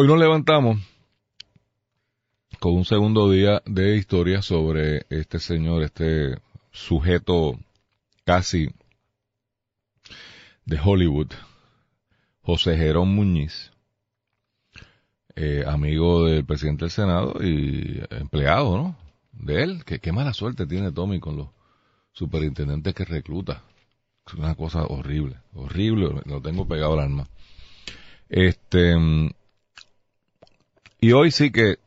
Hoy nos levantamos con un segundo día de historia sobre este señor, este sujeto casi de Hollywood, José Jerón Muñiz, eh, amigo del presidente del Senado y empleado, ¿no? De él, que qué mala suerte tiene Tommy con los superintendentes que recluta. Es una cosa horrible, horrible, lo tengo pegado al alma. Este, y hoy sí que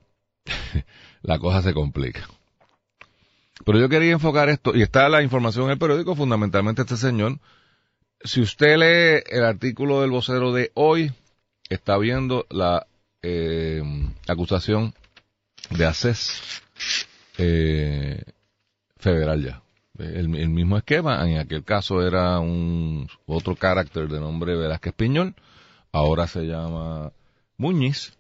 la cosa se complica. Pero yo quería enfocar esto, y está la información en el periódico, fundamentalmente este señor. Si usted lee el artículo del vocero de hoy, está viendo la eh, acusación de ACES eh, federal ya. El, mismo esquema, en aquel caso era un otro carácter de nombre Velázquez Piñol, ahora se llama Muñiz,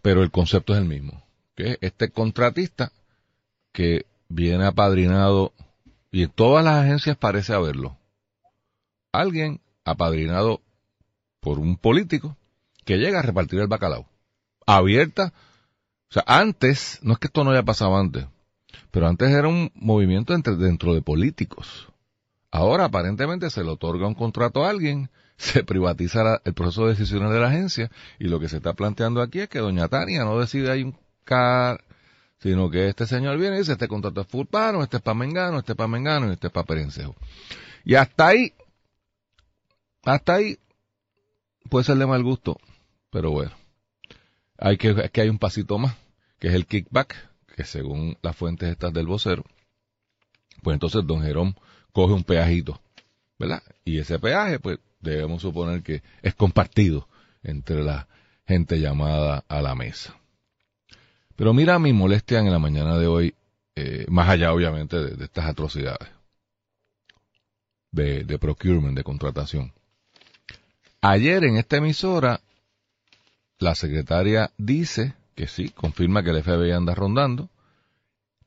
pero el concepto es el mismo. Que este contratista que viene apadrinado, y en todas las agencias parece haberlo, alguien apadrinado por un político que llega a repartir el bacalao. Abierta. O sea, antes, no es que esto no haya pasado antes, pero antes era un movimiento entre, dentro de políticos. Ahora aparentemente se le otorga un contrato a alguien, se privatiza el proceso de decisiones de la agencia y lo que se está planteando aquí es que doña Tania no decide ahí un car, sino que este señor viene y dice este contrato es fulpano, este es para Mengano, este es para Mengano y este es para Perencejo. Y hasta ahí, hasta ahí puede ser de mal gusto, pero bueno. Hay que, que hay un pasito más, que es el kickback, que según las fuentes estas del vocero, pues entonces don Jerón coge un peajito, ¿verdad? Y ese peaje, pues debemos suponer que es compartido entre la gente llamada a la mesa. Pero mira mi molestia en la mañana de hoy, eh, más allá obviamente de, estas atrocidades de, de procurement, de contratación. Ayer en esta emisora, la secretaria dice que sí, confirma que el FBI anda rondando,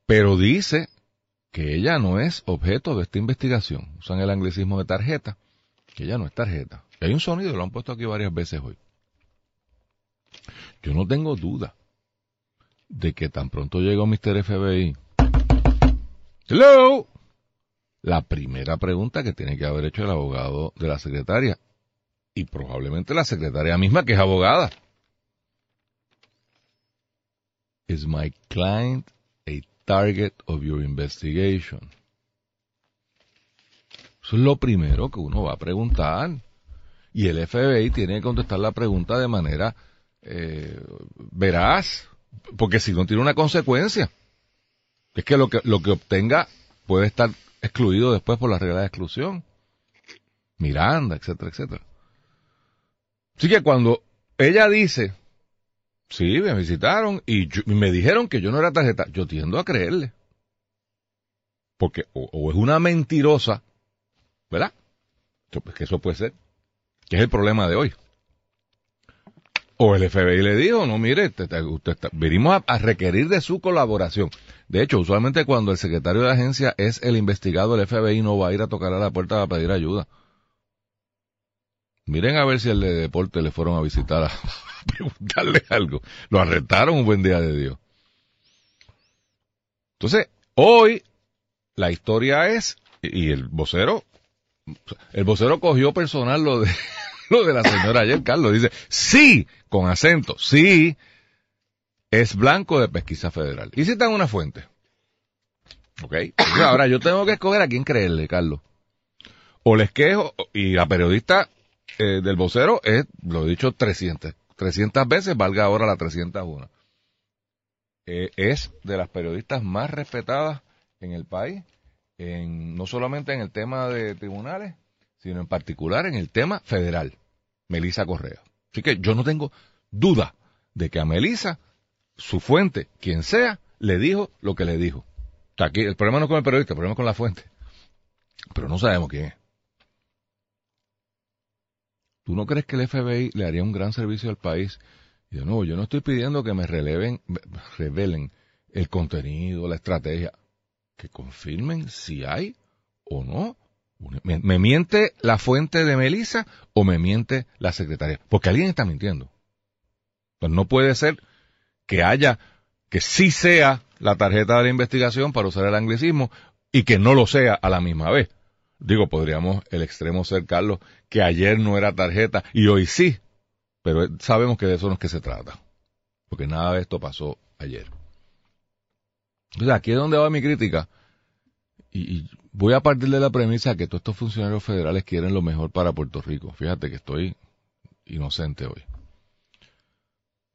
pero dice que ella no es objeto de esta investigación. Usan el anglicismo de tarjeta, que ella no es tarjeta. hay un sonido, lo han puesto aquí varias veces hoy. Yo no tengo duda de que tan pronto llegó Mr. FBI. Hello. La primera pregunta que tiene que haber hecho el abogado de la secretaria y probablemente la secretaria misma que es abogada. Is my client a target of your investigation? Eso es lo primero que uno va a preguntar. Y el FBI tiene que contestar la pregunta de manera eh, veraz, porque si no tiene una consecuencia. Es que lo que lo que obtenga puede estar excluido después por la regla de exclusión. Miranda, etcétera, etcétera. Así que cuando ella dice Sí, me visitaron y, me dijeron que yo no era tarjeta. Yo tiendo a creerle. Porque o, es una mentirosa, ¿verdad? Pues que eso puede ser. Que es el problema de hoy. O el FBI le dijo, no, mire, usted, venimos a, requerir de su colaboración. De hecho, usualmente cuando el secretario de la agencia es el investigado, el FBI no va a ir a tocar a la puerta para pedir ayuda. Miren a ver si el de deporte le fueron a visitar a, preguntarle algo. Lo arrestaron un buen día de Dios. Entonces, hoy la historia es, y el vocero, el vocero cogió personal lo de, lo de la señora ayer, Carlos, dice, sí, con acento, sí, es blanco de pesquisa federal. Y citan una fuente. ¿Ok? ahora yo tengo que escoger a quién creerle, Carlos. O les quejo, y la periodista eh, del vocero es, lo he dicho 300, 300 veces, valga ahora la 301. Eh, es de las periodistas más respetadas en el país, en, no solamente en el tema de tribunales, sino en particular en el tema federal, Melisa Correa. Así que yo no tengo duda de que a Melisa, su fuente, quien sea, le dijo lo que le dijo. aquí, el problema no es con el periodista, el problema es con la fuente. Pero no sabemos quién es. ¿Tú no crees que el FBI le haría un gran servicio al país? Y de nuevo, yo no estoy pidiendo que me releven, revelen el contenido, la estrategia. Que confirmen si hay o no. ¿Me, miente la fuente de Melissa o me miente la secretaria? Porque alguien está mintiendo. Pues no puede ser que haya, que sí sea la tarjeta de la investigación para usar el anglicismo y que no lo sea a la misma vez. Digo, podríamos el extremo ser, Carlos, que ayer no era tarjeta y hoy sí, pero sabemos que de eso no es que se trata, porque nada de esto pasó ayer. Entonces, aquí es donde va mi crítica. Y, voy a partir de la premisa que todos estos funcionarios federales quieren lo mejor para Puerto Rico. Fíjate que estoy inocente hoy.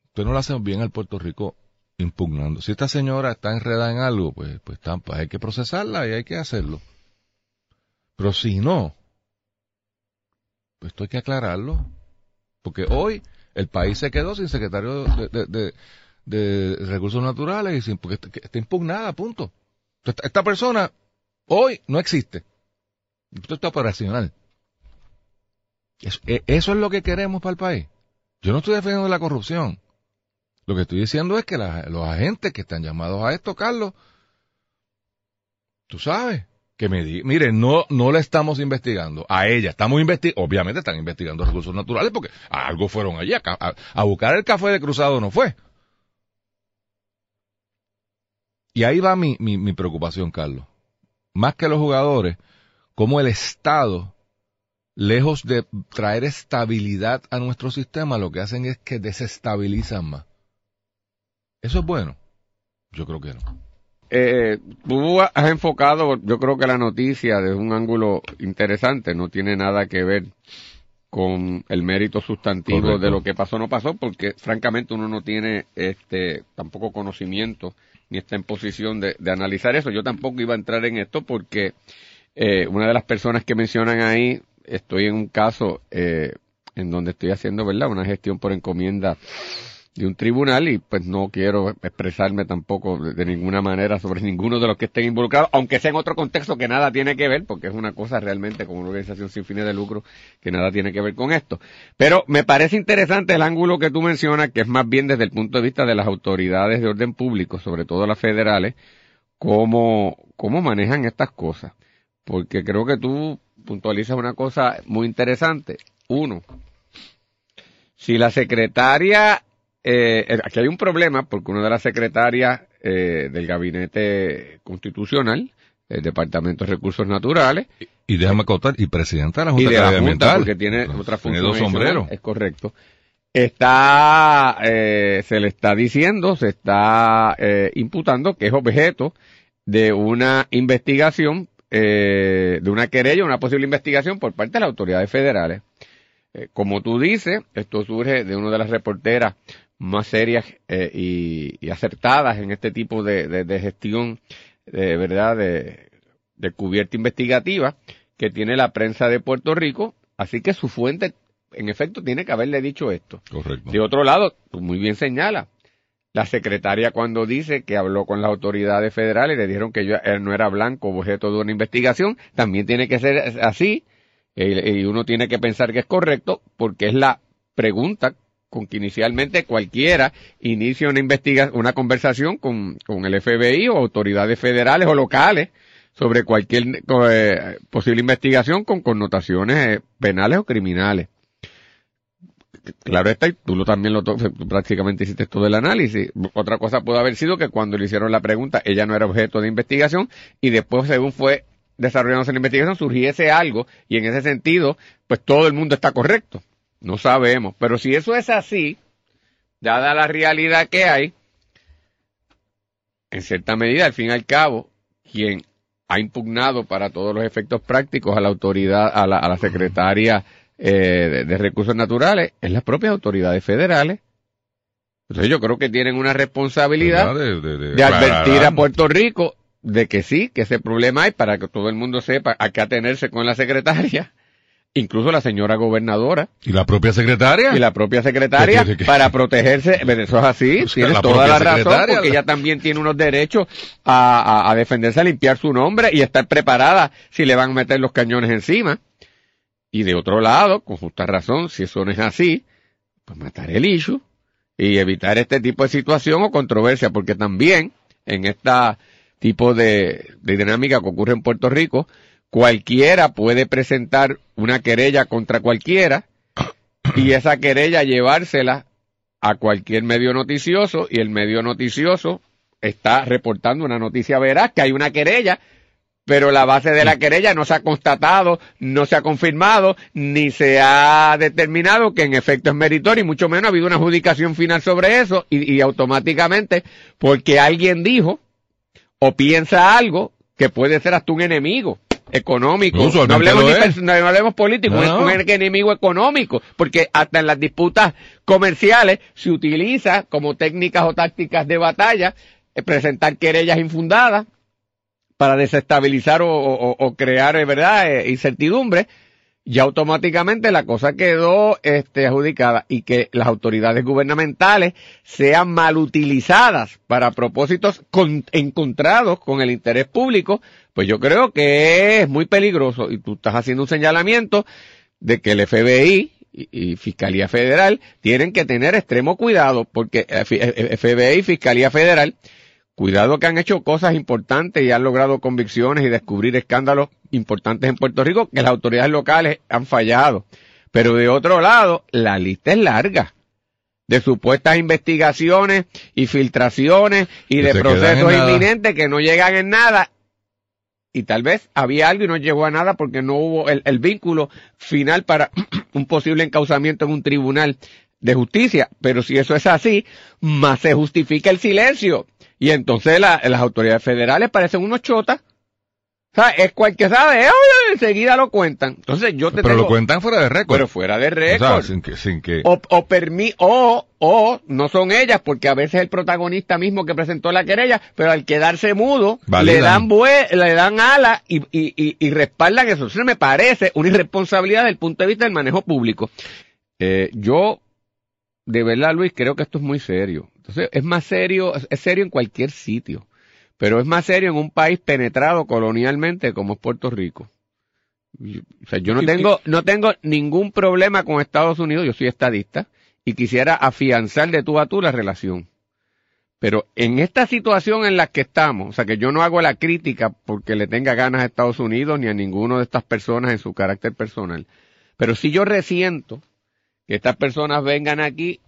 Usted no lo hace bien al Puerto Rico impugnando. Si esta señora está enredada en algo, pues, pues, hay que procesarla y hay que hacerlo. Pero si no, pues esto hay que aclararlo. Porque hoy el país se quedó sin secretario de, recursos naturales y sin, porque está, impugnada, punto. Esta, persona hoy no existe. Esto está operacional. Eso, e, eso es lo que queremos para el país. Yo no estoy defendiendo la corrupción. Lo que estoy diciendo es que los agentes que están llamados a esto, Carlos, tú sabes, que me diga, mire, no, no le estamos investigando a ella, estamos investigando, obviamente están investigando recursos naturales porque algo fueron allí, a, a, buscar el café de cruzado no fue. Y ahí va mi, mi, mi preocupación, Carlos. Más que los jugadores, como el Estado lejos de traer estabilidad a nuestro sistema, lo que hacen es que desestabilizan más. ¿Eso es bueno? Yo creo que no. Eh, tú has enfocado, yo creo que la noticia desde un ángulo interesante, no tiene nada que ver con el mérito sustantivo de lo que pasó o no pasó, porque francamente uno no tiene este tampoco conocimiento ni está en posición de, analizar eso. Yo tampoco iba a entrar en esto porque eh, una de las personas que mencionan ahí, estoy en un caso eh, en donde estoy haciendo, ¿verdad? Una gestión por encomienda de un tribunal y pues no quiero expresarme tampoco de, ninguna manera sobre ninguno de los que estén involucrados, aunque sea en otro contexto que nada tiene que ver, porque es una cosa realmente como una organización sin fines de lucro que nada tiene que ver con esto. Pero me parece interesante el ángulo que tú mencionas, que es más bien desde el punto de vista de las autoridades de orden público, sobre todo las federales, cómo, cómo manejan estas cosas. Porque creo que tú puntualizas una cosa muy interesante. Uno, si la secretaria eh, eh, aquí hay un problema porque una de las secretarias eh, del gabinete constitucional, el Departamento de Recursos Naturales, y, déjame contar, y presidenta de la Junta, de la Junta porque tiene otra función. dos sombreros. Es correcto. Está, eh, se le está diciendo, se está eh, imputando que es objeto de una investigación, eh, de una querella, una posible investigación por parte de las autoridades federales. como tú dices, esto surge de una de las reporteras más serias eh, y, acertadas en este tipo de, gestión, de verdad, de, cubierta investigativa que tiene la prensa de Puerto Rico. Así que su fuente, en efecto, tiene que haberle dicho esto. Correcto. De otro lado, tú muy bien señala, la secretaria cuando dice que habló con las autoridades federales y le dijeron que él no era blanco objeto de una investigación, también tiene que ser así y uno tiene que pensar que es correcto porque es la pregunta con que inicialmente cualquiera inicie una investigación, una conversación con, con, el FBI o autoridades federales o locales sobre cualquier eh, posible investigación con connotaciones eh, penales o criminales. Claro está, y tú lo, también lo prácticamente hiciste todo el análisis. Otra cosa puede haber sido que cuando le hicieron la pregunta ella no era objeto de investigación y después según fue desarrollándose la investigación surgiese algo y en ese sentido pues todo el mundo está correcto. No sabemos. Pero si eso es así, dada la realidad que hay, en cierta medida, al fin y al cabo, quien ha impugnado para todos los efectos prácticos a la autoridad, a la, a la secretaria eh, de, recursos naturales, es las propias autoridades federales. Entonces yo creo que tienen una responsabilidad de, advertir a Puerto Rico de que sí, que ese problema hay para que todo el mundo sepa a qué atenerse con la secretaria incluso la señora gobernadora. ¿Y la propia secretaria? Y la propia secretaria para protegerse, eso es así, pues tienes toda la razón, porque ella también tiene unos derechos a, a, defenderse, a limpiar su nombre y estar preparada si le van a meter los cañones encima. Y de otro lado, con justa razón, si eso no es así, pues matar el issue y evitar este tipo de situación o controversia, porque también en esta tipo de, de dinámica que ocurre en Puerto Rico, cualquiera puede presentar una querella contra cualquiera y esa querella llevársela a cualquier medio noticioso y el medio noticioso está reportando una noticia veraz, que hay una querella, pero la base de la querella no se ha constatado, no se ha confirmado, ni se ha determinado que en efecto es meritorio, y mucho menos ha habido una adjudicación final sobre eso, y, y automáticamente, porque alguien dijo o piensa algo que puede ser hasta un enemigo económico. No hablemos, ni no hablemos político, es un enemigo económico, porque hasta en las disputas comerciales se utiliza como técnicas o tácticas de batalla eh, presentar querellas infundadas para desestabilizar o, crear, eh, ¿verdad?, eh, incertidumbre, y automáticamente la cosa quedó este, adjudicada y que las autoridades gubernamentales sean mal utilizadas para propósitos encontrados con el interés público, pues yo creo que es muy peligroso y tú estás haciendo un señalamiento de que el FBI y, Fiscalía Federal tienen que tener extremo cuidado porque FBI y Fiscalía Federal Cuidado que han hecho cosas importantes y han logrado convicciones y descubrir escándalos importantes en Puerto Rico que las autoridades locales han fallado. Pero de otro lado, la lista es larga de supuestas investigaciones y filtraciones y de procesos inminentes que no llegan en nada. Y tal vez había algo y no llegó a nada porque no hubo el, el vínculo final para un posible encauzamiento en un tribunal de justicia. Pero si eso es así, más se justifica el silencio. Y entonces las autoridades federales parecen unos chotas. O sea, es cualquier sabe, enseguida lo cuentan. Entonces yo te Pero lo cuentan fuera de récord. Pero fuera de récord. O sea, sin que, sin que... O, o, permi o, o no son ellas, porque a veces el protagonista mismo que presentó la querella, pero al quedarse mudo, le dan bue le dan ala y, y, y, y respaldan eso. Eso me parece una irresponsabilidad desde el punto de vista del manejo público. Eh, yo, de verdad, Luis, creo que esto es muy serio. Entonces, es más serio, es serio en cualquier sitio, pero es más serio en un país penetrado colonialmente como es Puerto Rico. O sea, yo no tengo, no tengo ningún problema con Estados Unidos, yo soy estadista, y quisiera afianzar de tú a tú la relación. Pero en esta situación en la que estamos, o sea, que yo no hago la crítica porque le tenga ganas a Estados Unidos ni a ninguno de estas personas en su carácter personal, pero si yo resiento que estas personas vengan aquí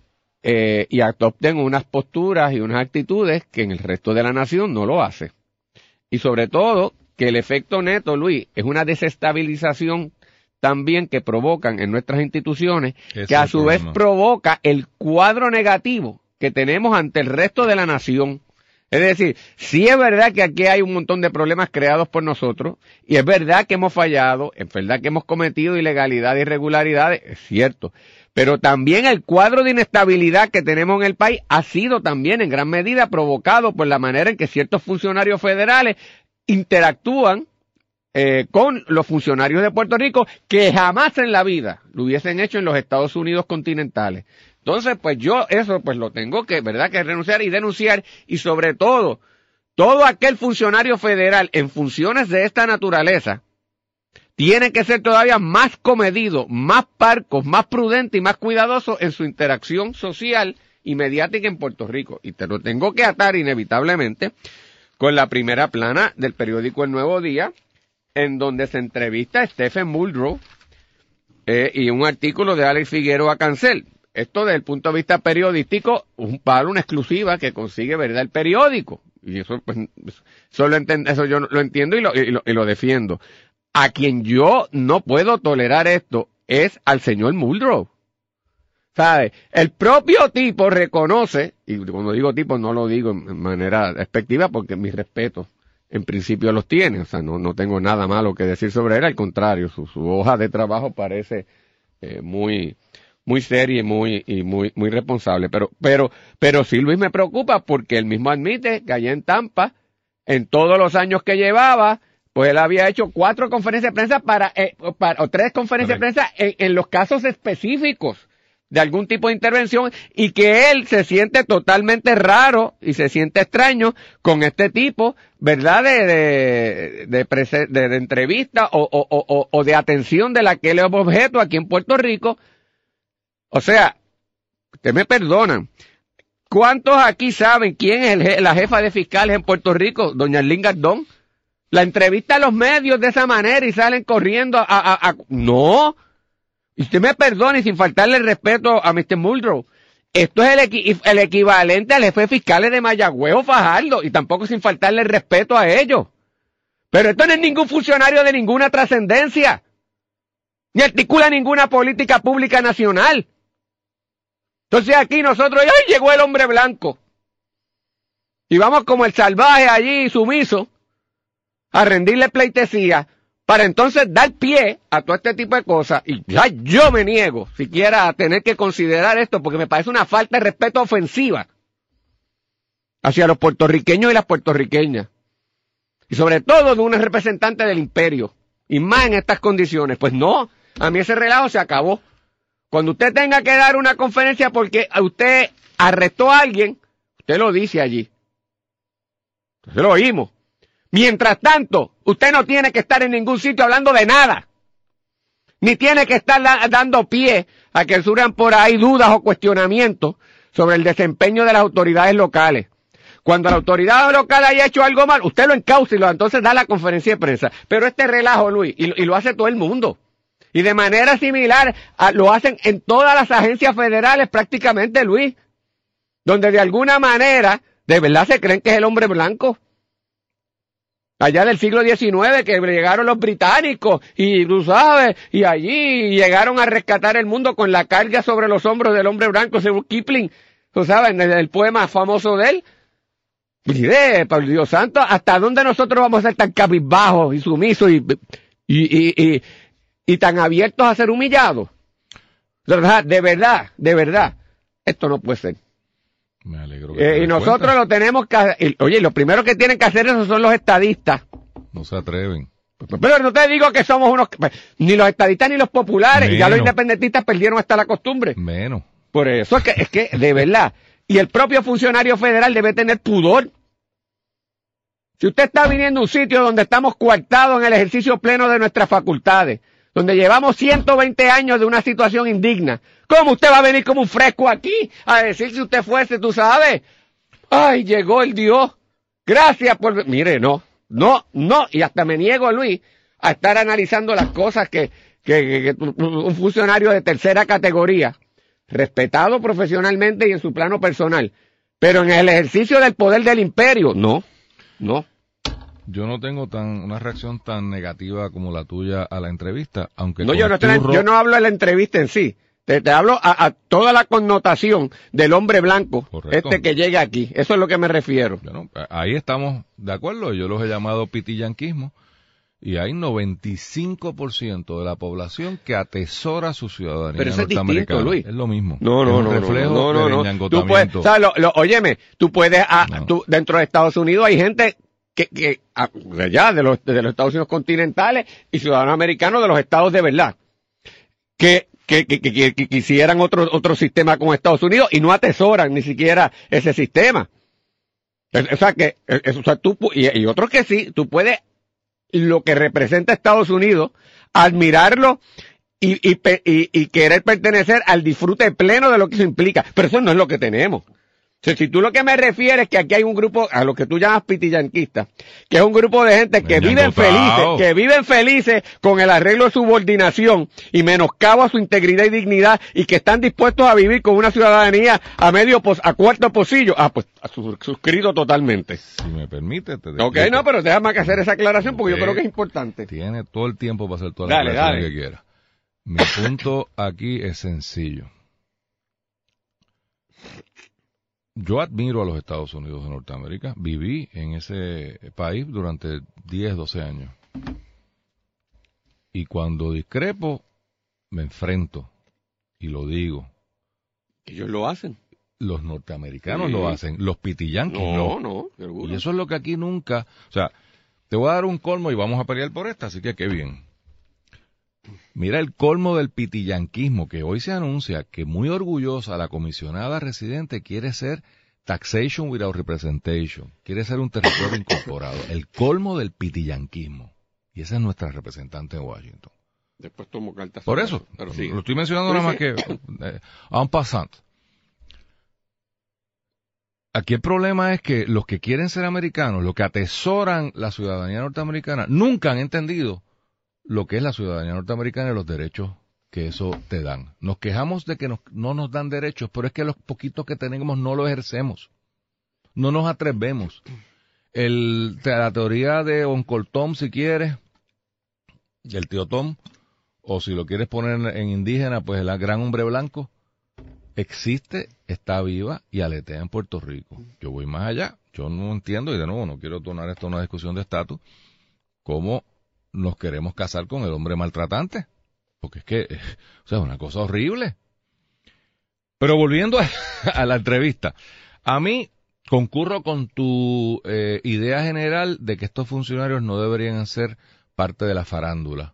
eh, y adopten unas posturas y unas actitudes que en el resto de la nación no lo hace. Y sobre todo, que el efecto neto, Luis, es una desestabilización también que provocan en nuestras instituciones, que a su vez provoca el cuadro negativo que tenemos ante el resto de la nación. Es decir, sí es verdad que aquí hay un montón de problemas creados por nosotros, y es verdad que hemos fallado, es verdad que hemos cometido ilegalidad e irregularidades, es cierto, pero también el cuadro de inestabilidad que tenemos en el país ha sido también en gran medida provocado por la manera en que ciertos funcionarios federales interactúan eh, con los funcionarios de Puerto Rico que jamás en la vida lo hubiesen hecho en los Estados Unidos continentales. Entonces, pues yo eso pues lo tengo que, ¿verdad?, que renunciar y denunciar y sobre todo, todo aquel funcionario federal en funciones de esta naturaleza tiene que ser todavía más comedido, más parco, más prudente y más cuidadoso en su interacción social y mediática en Puerto Rico. Y te lo tengo que atar inevitablemente con la primera plana del periódico El Nuevo Día, en donde se entrevista a Stephen Muldrow eh, y un artículo de Alex Figueroa Cancel. Esto desde el punto de vista periodístico, un palo, una exclusiva que consigue, ¿verdad?, el periódico. Y eso, pues, eso, eso yo lo entiendo y lo, y lo defiendo. A quien yo no puedo tolerar esto es al señor Muldrow. ¿Sabe? El propio tipo reconoce, y cuando digo tipo no lo digo en manera despectiva porque mis respetos en principio los tiene, o sea, no, no tengo nada malo que decir sobre él, al contrario, su, su hoja de trabajo parece eh, muy, muy seria y muy, y muy, muy responsable. Pero, pero, pero sí Luis me preocupa porque él mismo admite que allá en Tampa, en todos los años que llevaba, pues él había hecho cuatro conferencias de prensa para, eh, o tres conferencias de prensa en, los casos específicos de algún tipo de intervención y que él se siente totalmente raro y se siente extraño con este tipo, ¿verdad? De, de, de, entrevista o, o, o, de atención de la que él es objeto aquí en Puerto Rico. O sea, usted me perdonan. ¿Cuántos aquí saben quién es la jefa de fiscales en Puerto Rico? Doña Lingardón la entrevista a los medios de esa manera y salen corriendo a... a. No. Y usted me perdone sin faltarle el respeto a Mr. Muldrow. esto es el, el equivalente al jefe fiscal de Mayagüez o Fajardo, y tampoco sin faltarle el respeto a ellos. Pero esto no es ningún funcionario de ninguna trascendencia, ni articula ninguna política pública nacional. Entonces aquí nosotros, ¡ay, llegó el hombre blanco! Y vamos como el salvaje allí sumiso a rendirle pleitesía para entonces dar pie a todo este tipo de cosas. Y ya yo me niego siquiera a tener que considerar esto porque me parece una falta de respeto ofensiva hacia los puertorriqueños y las puertorriqueñas. Y sobre todo de una representante del imperio. Y más en estas condiciones. Pues no, a mí ese relajo se acabó. Cuando usted tenga que dar una conferencia porque usted arrestó a alguien, usted lo dice allí. Entonces lo oímos. Mientras tanto, usted no tiene que estar en ningún sitio hablando de nada. Ni tiene que estar dando pie a que surjan por ahí dudas o cuestionamientos sobre el desempeño de las autoridades locales. Cuando la autoridad local haya hecho algo mal, usted lo encauce y lo, entonces da la conferencia de prensa. Pero este relajo, Luis, y, lo hace todo el mundo. Y de manera similar lo hacen en todas las agencias federales prácticamente, Luis. Donde de alguna manera, de verdad se creen que es el hombre blanco allá del siglo XIX que llegaron los británicos y tú sabes, y allí llegaron a rescatar el mundo con la carga sobre los hombros del hombre blanco, según Kipling, tú sabes, en el, poema famoso de él. Y por Dios santo, ¿hasta dónde nosotros vamos a ser tan cabizbajos y sumisos y, y, y, y, tan abiertos a ser humillados? De verdad, de verdad, de verdad, esto no puede ser. Me alegro. Eh, y nosotros lo tenemos que... Oye, lo primero que tienen que hacer eso son los estadistas. No se atreven. Pero no te digo que somos unos... Pues, ni los estadistas ni los populares. Y ya los independentistas perdieron hasta la costumbre. Menos. Por eso es que, es que, de verdad. Y el propio funcionario federal debe tener pudor. Si usted está viniendo a un sitio donde estamos coartados en el ejercicio pleno de nuestras facultades, donde llevamos 120 años de una situación indigna. ¿Cómo usted va a venir como un fresco aquí a decir si usted fuese, tú sabes? Ay, llegó el Dios. Gracias por... Mire, no, no, no. Y hasta me niego, Luis, a estar analizando las cosas que, que, un funcionario de tercera categoría, respetado profesionalmente y en su plano personal, pero en el ejercicio del poder del imperio, no, no. Yo no tengo tan una reacción tan negativa como la tuya a la entrevista, aunque no, yo no, yo no hablo de la entrevista en sí. Te, te hablo a, toda la connotación del hombre blanco, este que llega aquí. Eso es lo que me refiero. Bueno, ahí estamos de acuerdo. Yo los he llamado pitillanquismo. Y hay 95% de la población que atesora su ciudadanía Pero eso es distinto, Luis. Es lo mismo. No, no, es un no, reflejo no, no, no. Tú puedes, o sea, lo, lo, óyeme, tú puedes, ah, tú, dentro de Estados Unidos hay gente que, de allá, de los, de los Estados Unidos continentales y ciudadanos americanos de los estados de verdad, que, que, que, quisieran otro, otro sistema con Estados Unidos y no atesoran ni siquiera ese sistema. O sea que, o sea, tú, y, y otros que sí, tú puedes, lo que representa Estados Unidos, admirarlo y, y, y, y, querer pertenecer al disfrute pleno de lo que eso implica. Pero eso no es lo que tenemos si tú lo que me refieres es que aquí hay un grupo, a lo que tú llamas pitillanquistas, que es un grupo de gente que viven felices, que viven felices con el arreglo de subordinación y menoscabo a su integridad y dignidad y que están dispuestos a vivir con una ciudadanía a medio, a cuarto pocillo. Ah, pues suscrito totalmente. Si me permite, te Ok, no, pero déjame que hacer esa aclaración porque yo creo que es importante. Tiene todo el tiempo para hacer todas las aclaraciones que quiera. Mi punto aquí es sencillo yo admiro a los Estados Unidos de Norteamérica. Viví en ese país durante 10, 12 años. Y cuando discrepo, me enfrento y lo digo. Ellos lo hacen. Los norteamericanos lo hacen, los pitillanques no. No, no, Y eso es lo que aquí nunca, o sea, te voy a dar un colmo y vamos a pelear por esta, así que qué bien. Mira el colmo del pitillanquismo que hoy se anuncia que muy orgullosa la comisionada residente quiere ser taxation without representation, quiere ser un territorio incorporado. El colmo del pitillanquismo. Y esa es nuestra representante en Washington. Después tomo cartas. Por eso, lo estoy mencionando nada más que eh, un pasante. Aquí el problema es que los que quieren ser americanos, los que atesoran la ciudadanía norteamericana, nunca han entendido lo que es la ciudadanía norteamericana y los derechos que eso te dan. Nos quejamos de que no nos dan derechos, pero es que los poquitos que tenemos no los ejercemos. No nos atrevemos. El, la teoría de Uncle Tom, si quieres, el tío Tom, o si lo quieres poner en indígena, pues el gran hombre blanco, existe, está viva y aletea en Puerto Rico. Yo voy más allá. Yo no entiendo, y de nuevo no quiero tornar esto una discusión de estatus, cómo nos queremos casar con el hombre maltratante. Porque es que, o sea, es una cosa horrible. Pero volviendo a, la entrevista, a mí concurro con tu eh, idea general de que estos funcionarios no deberían ser parte de la farándula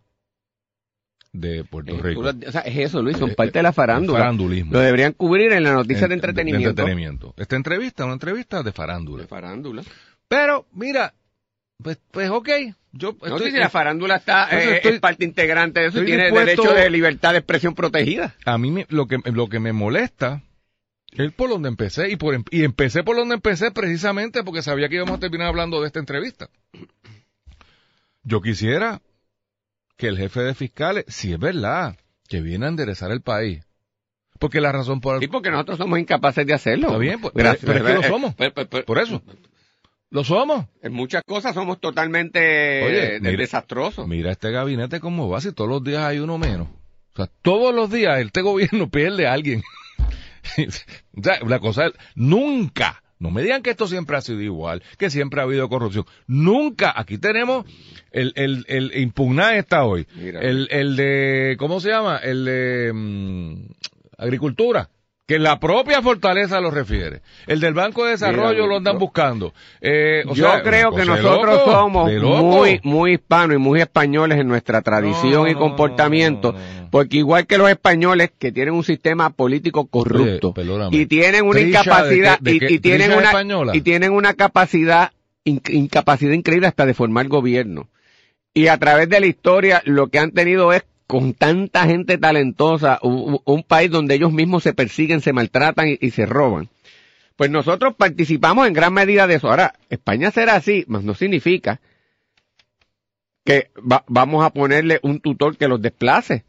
de Puerto eh, Rico. o sea, es eso, Luis, son eh, parte de la farándula. Farandulismo. Lo deberían cubrir en la noticia de entretenimiento. De entretenimiento. Esta entrevista, una entrevista de farándula. De farándula. Pero, mira, pues, pues ok. Yo no sé si la farándula está eh, es parte integrante de eso y tiene derecho de libertad de expresión protegida. A mí lo que, lo que me molesta es por donde empecé y, por, y empecé por donde empecé precisamente porque sabía que íbamos a terminar hablando de esta entrevista. Yo quisiera que el jefe de fiscales, si es verdad, que viene a enderezar el país. Porque la razón por... Sí, porque nosotros somos incapaces de hacerlo. Está bien, pues, pero, es que lo somos. por eso. Lo somos. En muchas cosas somos totalmente desastrosos. Mira este gabinete cómo va, si todos los días hay uno menos. O sea, todos los días este gobierno pierde a alguien. o sea, la cosa es, nunca no me digan que esto siempre ha sido igual, que siempre ha habido corrupción. Nunca. Aquí tenemos el, el, el impugnar está hoy. El, el de, ¿cómo se llama? El de mm, agricultura que la propia fortaleza lo refiere. El del Banco de Desarrollo lo andan buscando. Eh, yo creo que nosotros somos muy, muy hispanos y muy españoles en nuestra tradición y comportamiento, porque igual que los españoles que tienen un sistema político corrupto y tienen una incapacidad y, tienen una y tienen una capacidad incapacidad increíble hasta de formar gobierno. Y a través de la historia lo que han tenido es con tanta gente talentosa, un, país donde ellos mismos se persiguen, se maltratan y, se roban. Pues nosotros participamos en gran medida de eso. Ahora, España será así, mas no significa que vamos a ponerle un tutor que los desplace.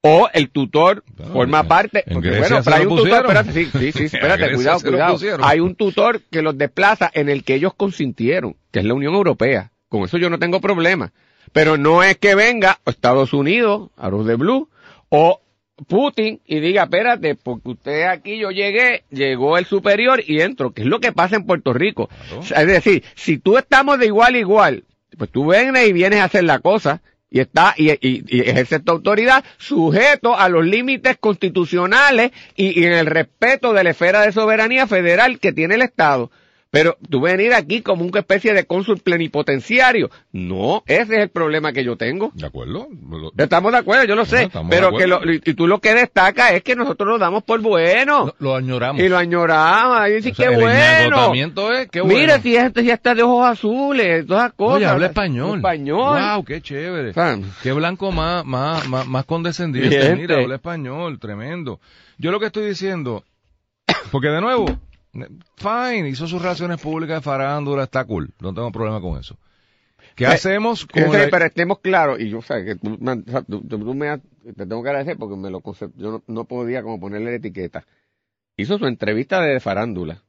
O el tutor forma parte, porque bueno, pero hay un tutor, espérate, sí, sí, sí, espérate, cuidado, cuidado. Hay un tutor que los desplaza en el que ellos consintieron, que es la Unión Europea. Con eso yo no tengo problema. Pero no es que venga Estados Unidos, a los de Blue, o Putin y diga, espérate, porque usted aquí yo llegué, llegó el superior y entro, que es lo que pasa en Puerto Rico. Es decir, si tú estamos de igual a igual, pues tú vienes y vienes a hacer la cosa y está y, y, ejerce tu autoridad sujeto a los límites constitucionales y, y en el respeto de la esfera de soberanía federal que tiene el Estado. Pero tú venir aquí como una especie de cónsul plenipotenciario. No, ese es el problema que yo tengo. ¿De acuerdo? Estamos de acuerdo, yo lo sé. pero que lo, y tú lo que destacas es que nosotros lo damos por bueno. Lo, añoramos. Y lo añoramos. Y dice, qué bueno. es, qué bueno. Mira, si este ya está de ojos azules, todas las cosas. Oye, habla español. Español. Wow, qué chévere. qué blanco más, más, más, más condescendiente. Mira, habla español, tremendo. Yo lo que estoy diciendo, porque de nuevo, Fine, hizo sus relaciones públicas de farándula, está cool, no tengo problema con eso. ¿Qué eh, hacemos con Pero estemos claros, y yo sé que tú, me, te tengo que agradecer porque me lo yo no, podía como ponerle la etiqueta. Hizo su entrevista de farándula.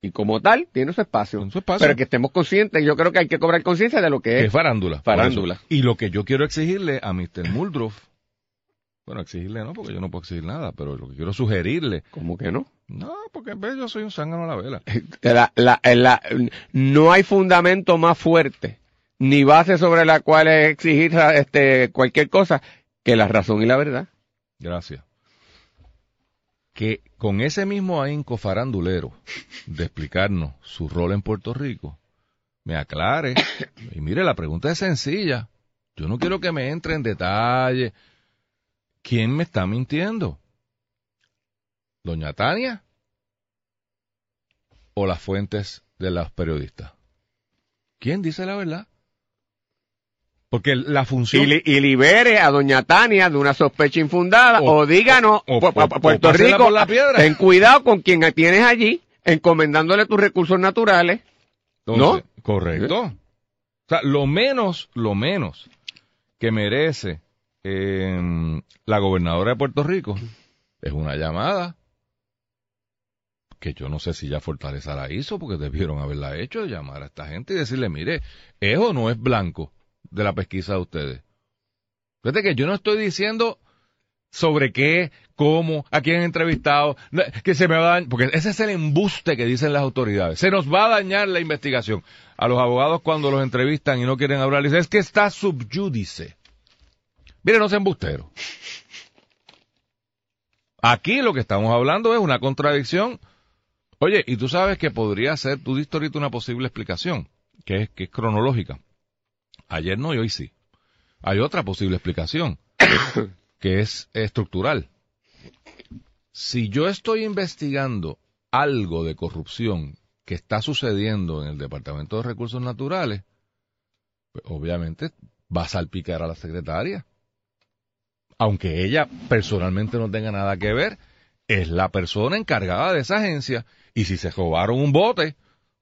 Y como tal, tiene su espacio. Su espacio. Pero que estemos conscientes, yo creo que hay que cobrar conciencia de lo que es. farándula. Farándula. Y lo que yo quiero exigirle a Mr. Muldroff bueno, exigirle no, porque yo no puedo exigir nada, pero lo que quiero sugerirle. ¿Cómo que no? No, porque yo soy un zángano a la vela. La, no hay fundamento más fuerte, ni base sobre la cual exigir este, cualquier cosa, que la razón y la verdad. Gracias. Que con ese mismo ahínco farandulero de explicarnos su rol en Puerto Rico, me aclare. Y mire, la pregunta es sencilla. Yo no quiero que me entre en detalle ¿Quién me está mintiendo? ¿Doña Tania? ¿O las fuentes de los periodistas? ¿Quién dice la verdad? Porque la función... Y, libere a doña Tania de una sospecha infundada, o, díganos, Puerto Rico, ten cuidado con quien tienes allí, encomendándole tus recursos naturales. ¿No? Correcto. O sea, lo menos, lo menos que merece eh, la gobernadora de Puerto Rico es una llamada que yo no sé si ya Fortaleza la hizo porque debieron haberla hecho, llamar a esta gente y decirle, mire, ¿es o no es blanco de la pesquisa de ustedes? Fíjate que yo no estoy diciendo sobre qué, cómo, a quién han entrevistado, que se me va a dañar, porque ese es el embuste que dicen las autoridades. Se nos va a dañar la investigación. A los abogados cuando los entrevistan y no quieren hablar, dicen, es que está subyúdice. Mire, no se embustero. Aquí lo que estamos hablando es una contradicción. Oye, y tú sabes que podría ser, tú diste ahorita una posible explicación, que es, que es cronológica. Ayer no y hoy sí. Hay otra posible explicación que es estructural. Si yo estoy investigando algo de corrupción que está sucediendo en el Departamento de Recursos Naturales, pues obviamente va a salpicar a la secretaria. Aunque ella personalmente no tenga nada que ver, es la persona encargada de esa agencia. Y si se robaron un bote,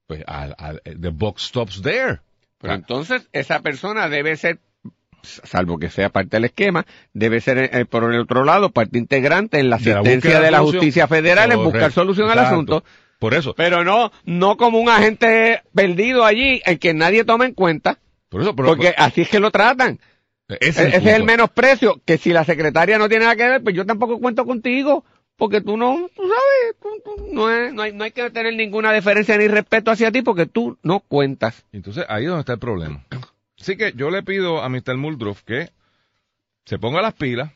pues al, the box stops there. Pero entonces esa persona debe ser salvo que sea parte del esquema, debe ser eh, por el otro lado parte integrante en la asistencia de la, justicia federal en buscar solución al asunto. Por eso. Pero no, no como un agente perdido allí en que nadie toma en cuenta. Por eso, porque así es que lo tratan. Ese, es el, menosprecio, que si la secretaria no tiene nada que ver, pues yo tampoco cuento contigo, porque tú no, tú sabes, no, no, hay, no hay que tener ninguna deferencia ni respeto hacia ti porque tú no cuentas. Entonces ahí es donde está el problema. Así que yo le pido a Mr. Muldroff que se ponga las pilas,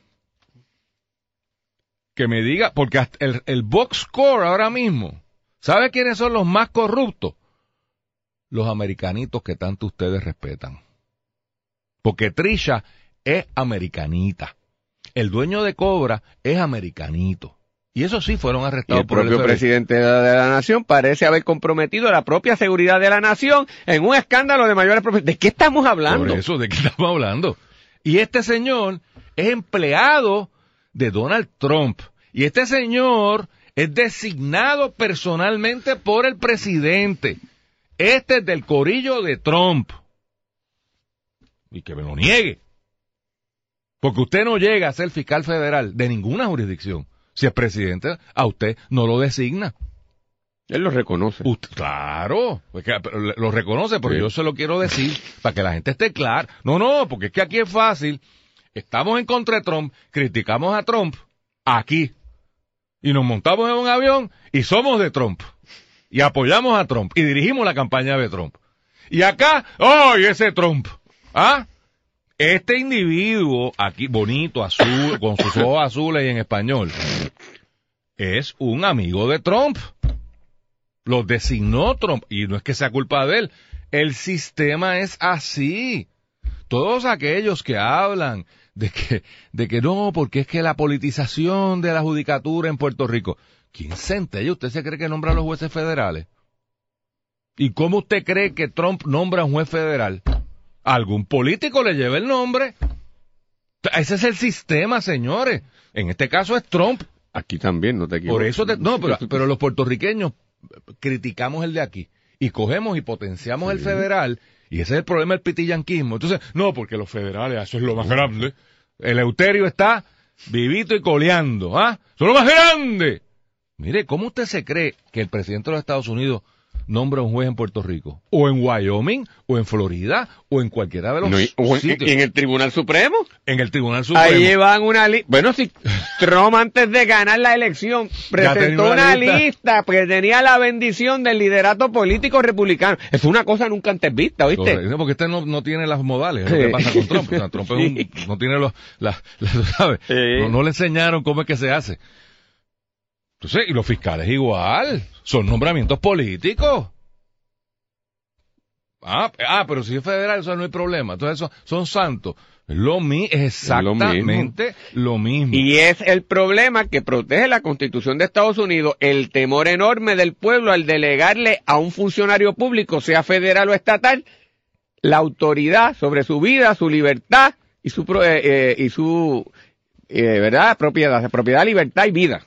que me diga, porque el, el box score ahora mismo, ¿sabe quiénes son los más corruptos? Los americanitos que tanto ustedes respetan. Porque Trisha es americanita. El dueño de Cobra es americanito. Y eso sí fueron arrestados el por propio el presidente de la nación parece haber comprometido la propia seguridad de la nación en un escándalo de mayores ¿De qué estamos hablando? Por eso, ¿de qué estamos hablando? Y este señor es empleado de Donald Trump. Y este señor es designado personalmente por el presidente. Este es del corillo de Trump. Y que me lo niegue. Porque usted no llega a ser fiscal federal de ninguna jurisdicción si es presidente, a usted no lo designa. Él lo reconoce. claro, lo reconoce, pero yo se lo quiero decir para que la gente esté clara. No, no, porque es que aquí es fácil. Estamos en contra de Trump, criticamos a Trump aquí. Y nos montamos en un avión y somos de Trump. Y apoyamos a Trump y dirigimos la campaña de Trump. Y acá, ¡ay, ese Trump! ¿Ah? Este individuo aquí, bonito, azul, con sus ojos azules y en español, es un amigo de Trump. Lo designó Trump. Y no es que sea culpa de él. El sistema es así. Todos aquellos que hablan de que, de que no, porque es que la politización de la judicatura en Puerto Rico. ¿Quién se entera? ¿Usted se cree que nombra a los jueces federales? ¿Y cómo usted cree que Trump nombra a un juez federal? Algún político le lleva el nombre. Ese es el sistema, señores. En este caso es Trump. Aquí también, no te equivoques. Por eso, no, pero, los puertorriqueños criticamos el de aquí y cogemos y potenciamos el federal y ese es el problema del pitillanquismo. Entonces, no, porque los federales, eso es lo más grande. El Euterio está vivito y coleando, ¿ah? Son lo más grande. Mire, ¿cómo usted se cree que el presidente de los Estados Unidos nombra un juez en Puerto Rico, o en Wyoming, o en Florida, o en cualquiera de los sitios. ¿Y en el Tribunal Supremo? En el Tribunal Supremo. Ahí llevan una lista. Bueno, si Trump antes de ganar la elección presentó una, lista. porque tenía la bendición del liderato político republicano. Es una cosa nunca antes vista, ¿oíste? porque este no, tiene las modales, es lo que pasa con Trump. O sea, Trump no tiene los, las, ¿sabes? No, no le enseñaron cómo es que se hace. Entonces, y los fiscales igual, son nombramientos políticos. Ah, ah, pero si es federal, eso no hay problema. Entonces, eso son santos. Lo mi es exactamente lo mismo. Y es el problema que protege la Constitución de Estados Unidos, el temor enorme del pueblo al delegarle a un funcionario público, sea federal o estatal, la autoridad sobre su vida, su libertad y su, eh, eh, y su eh, verdad, propiedad, propiedad, libertad y vida.